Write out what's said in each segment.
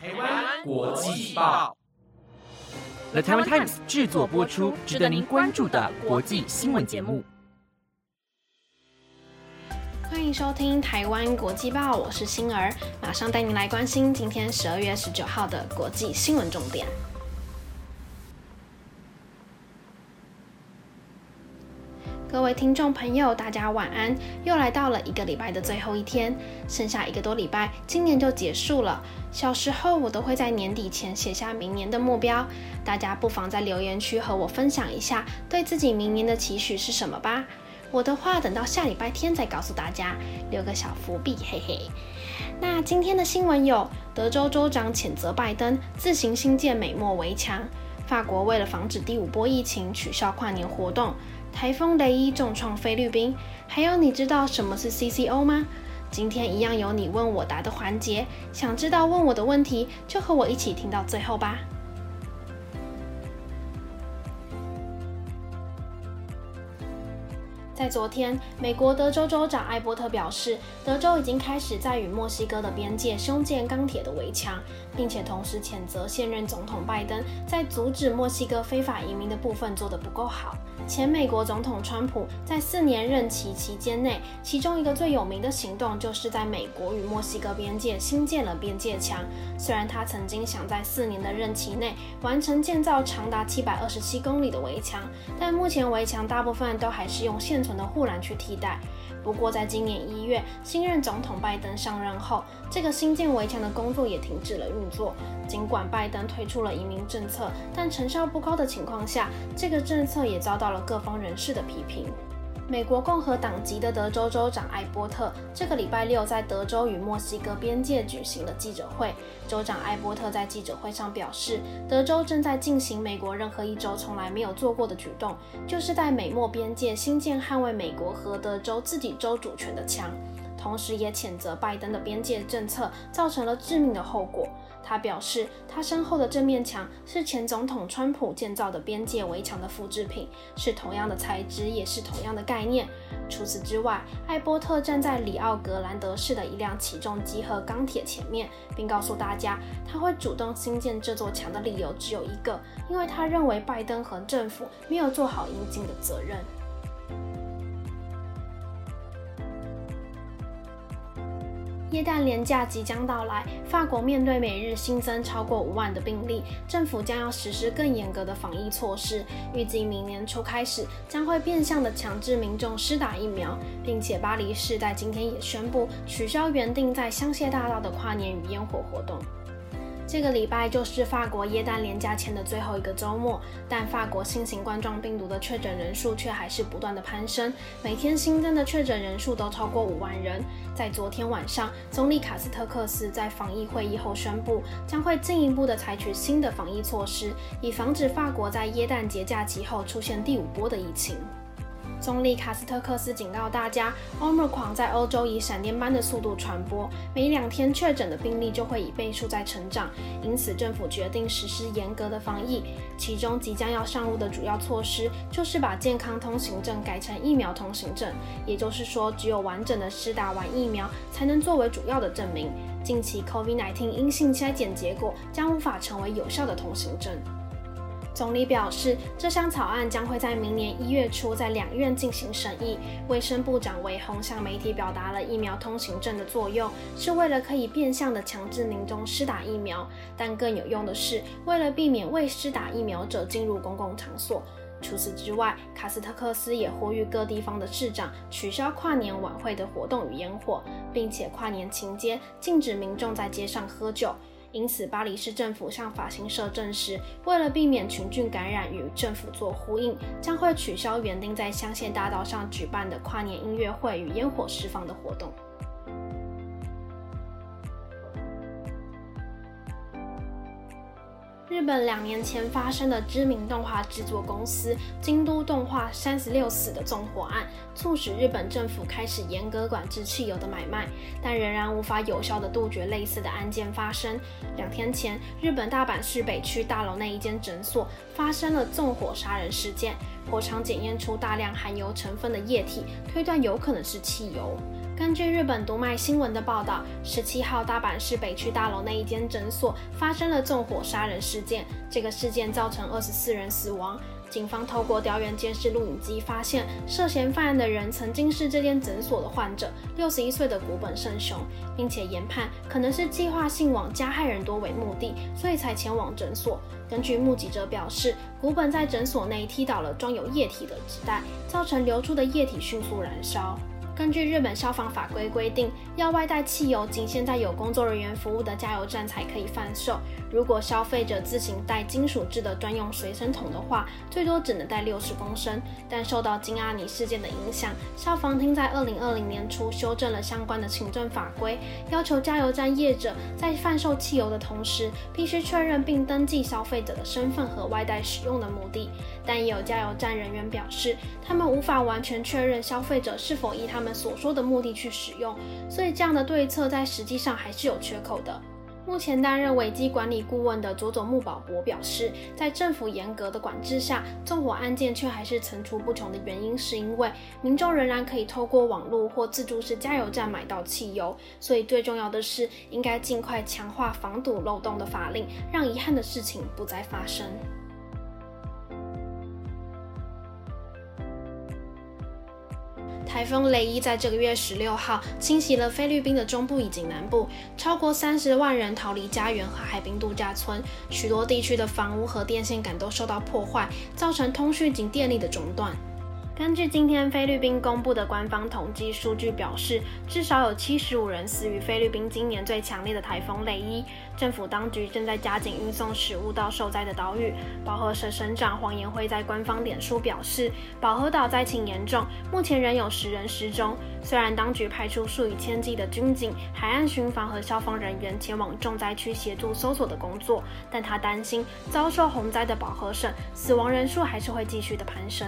台湾国际报，The Taiwan Times 制作播出，值得您关注的国际新闻节目。欢迎收听台湾国际报，我是星儿，马上带您来关心今天十二月十九号的国际新闻重点。各位听众朋友，大家晚安！又来到了一个礼拜的最后一天，剩下一个多礼拜，今年就结束了。小时候，我都会在年底前写下明年的目标，大家不妨在留言区和我分享一下，对自己明年的期许是什么吧。我的话，等到下礼拜天再告诉大家，留个小伏笔，嘿嘿。那今天的新闻有：德州州长谴责拜登自行新建美墨围墙；法国为了防止第五波疫情，取消跨年活动。台风雷伊重创菲律宾，还有你知道什么是 CCO 吗？今天一样有你问我答的环节，想知道问我的问题，就和我一起听到最后吧。在昨天，美国德州州长艾伯特表示，德州已经开始在与墨西哥的边界修建钢铁的围墙，并且同时谴责现任总统拜登在阻止墨西哥非法移民的部分做得不够好。前美国总统川普在四年任期期间内，其中一个最有名的行动就是在美国与墨西哥边界新建了边界墙。虽然他曾经想在四年的任期内完成建造长达七百二十七公里的围墙，但目前围墙大部分都还是用现存的护栏去替代。不过，在今年一月，新任总统拜登上任后，这个新建围墙的工作也停止了运作。尽管拜登推出了移民政策，但成效不高的情况下，这个政策也遭到了各方人士的批评。美国共和党籍的德州州长艾波特这个礼拜六在德州与墨西哥边界举行了记者会。州长艾波特在记者会上表示，德州正在进行美国任何一州从来没有做过的举动，就是在美墨边界新建捍卫美国和德州自己州主权的墙。同时，也谴责拜登的边界政策造成了致命的后果。他表示，他身后的这面墙是前总统川普建造的边界围墙的复制品，是同样的材质，也是同样的概念。除此之外，艾波特站在里奥格兰德市的一辆起重机和钢铁前面，并告诉大家，他会主动新建这座墙的理由只有一个，因为他认为拜登和政府没有做好应尽的责任。耶诞廉价即将到来，法国面对每日新增超过五万的病例，政府将要实施更严格的防疫措施。预计明年初开始，将会变相的强制民众施打疫苗，并且巴黎市在今天也宣布取消原定在香榭大道的跨年与烟火活动。这个礼拜就是法国耶诞连假前的最后一个周末，但法国新型冠状病毒的确诊人数却还是不断的攀升，每天新增的确诊人数都超过五万人。在昨天晚上，总理卡斯特克斯在防疫会议后宣布，将会进一步的采取新的防疫措施，以防止法国在耶诞节假期后出现第五波的疫情。总理卡斯特克斯警告大家，Omicron 在欧洲以闪电般的速度传播，每两天确诊的病例就会以倍数在成长。因此，政府决定实施严格的防疫。其中即将要上路的主要措施，就是把健康通行证改成疫苗通行证。也就是说，只有完整的施打完疫苗，才能作为主要的证明。近期 COVID-19 阴性筛检结果将无法成为有效的通行证。总理表示，这项草案将会在明年一月初在两院进行审议。卫生部长韦宏向媒体表达了疫苗通行证的作用，是为了可以变相的强制民众施打疫苗，但更有用的是为了避免未施打疫苗者进入公共场所。除此之外，卡斯特克斯也呼吁各地方的市长取消跨年晚会的活动与烟火，并且跨年期间禁止民众在街上喝酒。因此，巴黎市政府向法新社证实，为了避免群聚感染与政府做呼应，将会取消原定在香榭大道上举办的跨年音乐会与烟火释放的活动。日本两年前发生的知名动画制作公司京都动画三十六死的纵火案，促使日本政府开始严格管制汽油的买卖，但仍然无法有效的杜绝类似的案件发生。两天前，日本大阪市北区大楼内一间诊所发生了纵火杀人事件，火场检验出大量含油成分的液体，推断有可能是汽油。根据日本读卖新闻的报道，十七号大阪市北区大楼内一间诊所发生了纵火杀人事件，这个事件造成二十四人死亡。警方透过调研监视录影机，发现涉嫌犯案的人曾经是这间诊所的患者，六十一岁的古本胜雄，并且研判可能是计划性往加害人多为目的，所以才前往诊所。根据目击者表示，古本在诊所内踢倒了装有液体的纸袋，造成流出的液体迅速燃烧。根据日本消防法规规定，要外带汽油，仅限在有工作人员服务的加油站才可以贩售。如果消费者自行带金属制的专用随身桶的话，最多只能带六十公升。但受到金阿尼事件的影响，消防厅在二零二零年初修正了相关的行政法规，要求加油站业者在贩售汽油的同时，必须确认并登记消费者的身份和外带使用的目的。但也有加油站人员表示，他们无法完全确认消费者是否依他们所说的目的去使用，所以这样的对策在实际上还是有缺口的。目前担任危机管理顾问的佐佐木保博表示，在政府严格的管制下，纵火案件却还是层出不穷的原因，是因为民众仍然可以透过网络或自助式加油站买到汽油。所以最重要的是，应该尽快强化防堵漏洞的法令，让遗憾的事情不再发生。台风雷伊在这个月十六号侵袭了菲律宾的中部以及南部，超过三十万人逃离家园和海滨度假村，许多地区的房屋和电线杆都受到破坏，造成通讯及电力的中断。根据今天菲律宾公布的官方统计数据表示，至少有七十五人死于菲律宾今年最强烈的台风雷伊。政府当局正在加紧运送食物到受灾的岛屿。保和省省长黄延辉在官方脸书表示，保和岛灾情严重，目前仍有十人失踪。虽然当局派出数以千计的军警、海岸巡防和消防人员前往重灾区协助搜索的工作，但他担心遭受洪灾的保和省死亡人数还是会继续的攀升。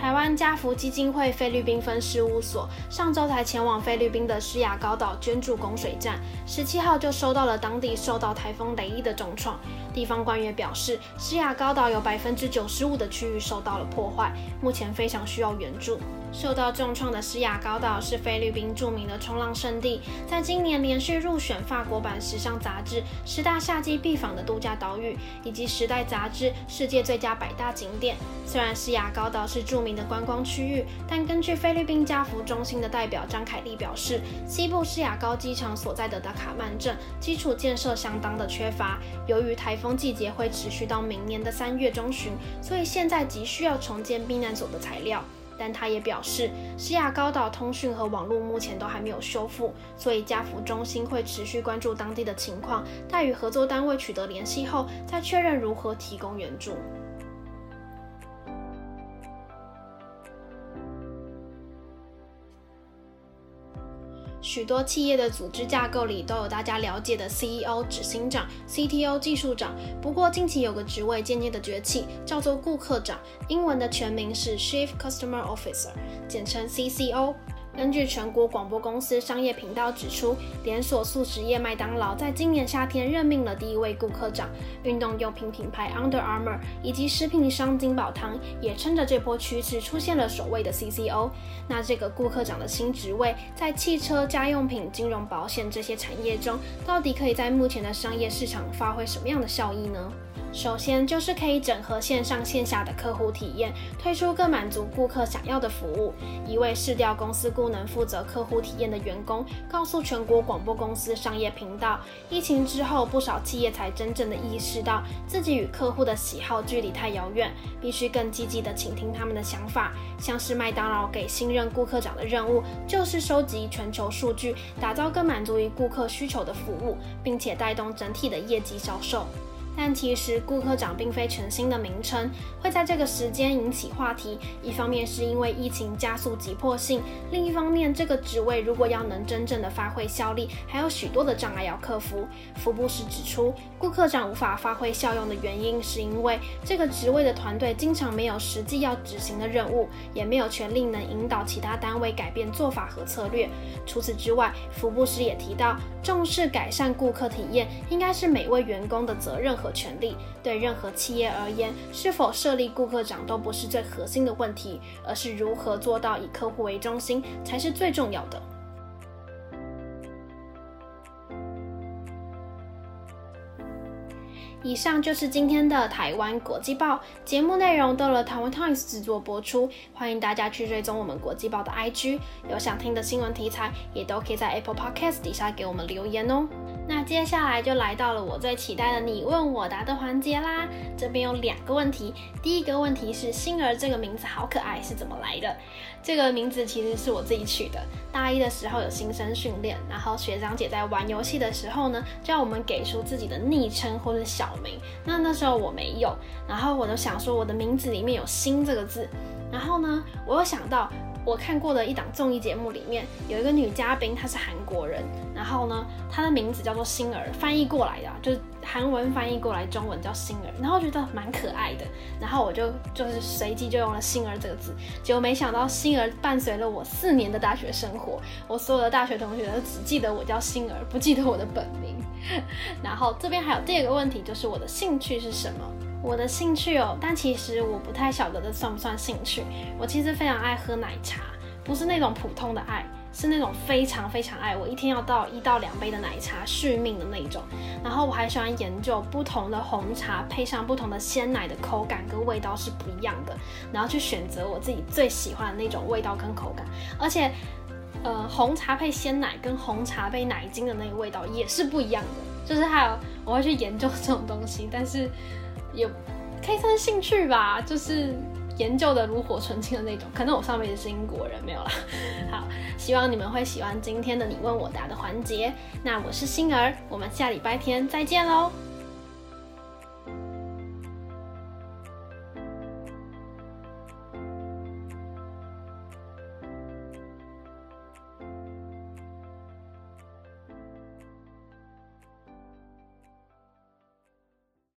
台湾家福基金会菲律宾分事务所上周才前往菲律宾的施雅高岛捐助供水站，十七号就收到了当地受到台风雷伊的重创。地方官员表示，施雅高岛有百分之九十五的区域受到了破坏，目前非常需要援助。受到重创的施雅高岛是菲律宾著名的冲浪圣地，在今年连续入选法国版时尚杂志十大夏季必访的度假岛屿，以及时代杂志世界最佳百大景点。虽然施雅高岛是著名的观光区域，但根据菲律宾家福中心的代表张凯丽表示，西部施雅高机场所在的达卡曼镇基础建设相当的缺乏，由于台风季节会持续到明年的三月中旬，所以现在急需要重建避难所的材料。但他也表示，西亚高岛通讯和网络目前都还没有修复，所以家福中心会持续关注当地的情况，待与合作单位取得联系后，再确认如何提供援助。许多企业的组织架构里都有大家了解的 CEO 执行长、CTO 技术长。不过近期有个职位渐渐的崛起，叫做顾客长，英文的全名是 Chief Customer Officer，简称 CCO。根据全国广播公司商业频道指出，连锁速食业麦当劳在今年夏天任命了第一位顾客长。运动用品品牌 Under Armour 以及食品商金宝汤也趁着这波趋势出现了首位的 CCO。那这个顾客长的新职位，在汽车、家用品、金融、保险这些产业中，到底可以在目前的商业市场发挥什么样的效益呢？首先就是可以整合线上线下的客户体验，推出更满足顾客想要的服务。一位市调公司顾能负责客户体验的员工告诉全国广播公司商业频道，疫情之后不少企业才真正的意识到自己与客户的喜好距离太遥远，必须更积极的倾听他们的想法。像是麦当劳给新任顾客长的任务，就是收集全球数据，打造更满足于顾客需求的服务，并且带动整体的业绩销售。但其实顾客长并非全新的名称，会在这个时间引起话题。一方面是因为疫情加速急迫性，另一方面这个职位如果要能真正的发挥效力，还有许多的障碍要克服。福布斯指出，顾客长无法发挥效用的原因，是因为这个职位的团队经常没有实际要执行的任务，也没有权力能引导其他单位改变做法和策略。除此之外，福布斯也提到，重视改善顾客体验，应该是每位员工的责任和。权利。对任何企业而言，是否设立顾客长都不是最核心的问题，而是如何做到以客户为中心才是最重要的。以上就是今天的台湾国际报节目内容，到了台湾 Times 制作播出，欢迎大家去追踪我们国际报的 IG，有想听的新闻题材，也都可以在 Apple Podcast 底下给我们留言哦。那接下来就来到了我最期待的你问我答的环节啦。这边有两个问题，第一个问题是“星儿”这个名字好可爱，是怎么来的？这个名字其实是我自己取的。大一的时候有新生训练，然后学长姐在玩游戏的时候呢，叫我们给出自己的昵称或者小名。那那时候我没有，然后我就想说我的名字里面有“星”这个字，然后呢，我又想到。我看过的一档综艺节目里面有一个女嘉宾，她是韩国人，然后呢，她的名字叫做星儿，翻译过来的就是韩文翻译过来中文叫星儿，然后觉得蛮可爱的，然后我就就是随机就用了星儿这个字，结果没想到星儿伴随了我四年的大学生活，我所有的大学同学都只记得我叫星儿，不记得我的本名。然后这边还有第二个问题，就是我的兴趣是什么？我的兴趣哦，但其实我不太晓得这算不算兴趣。我其实非常爱喝奶茶，不是那种普通的爱，是那种非常非常爱。我一天要倒一到两杯的奶茶，续命的那种。然后我还喜欢研究不同的红茶配上不同的鲜奶的口感跟味道是不一样的，然后去选择我自己最喜欢的那种味道跟口感。而且，呃，红茶配鲜奶跟红茶配奶精的那个味道也是不一样的。就是还有我会去研究这种东西，但是。也可以算是兴趣吧，就是研究的炉火纯青的那种。可能我上辈子是英国人，没有啦。好，希望你们会喜欢今天的你问我答的环节。那我是星儿，我们下礼拜天再见喽。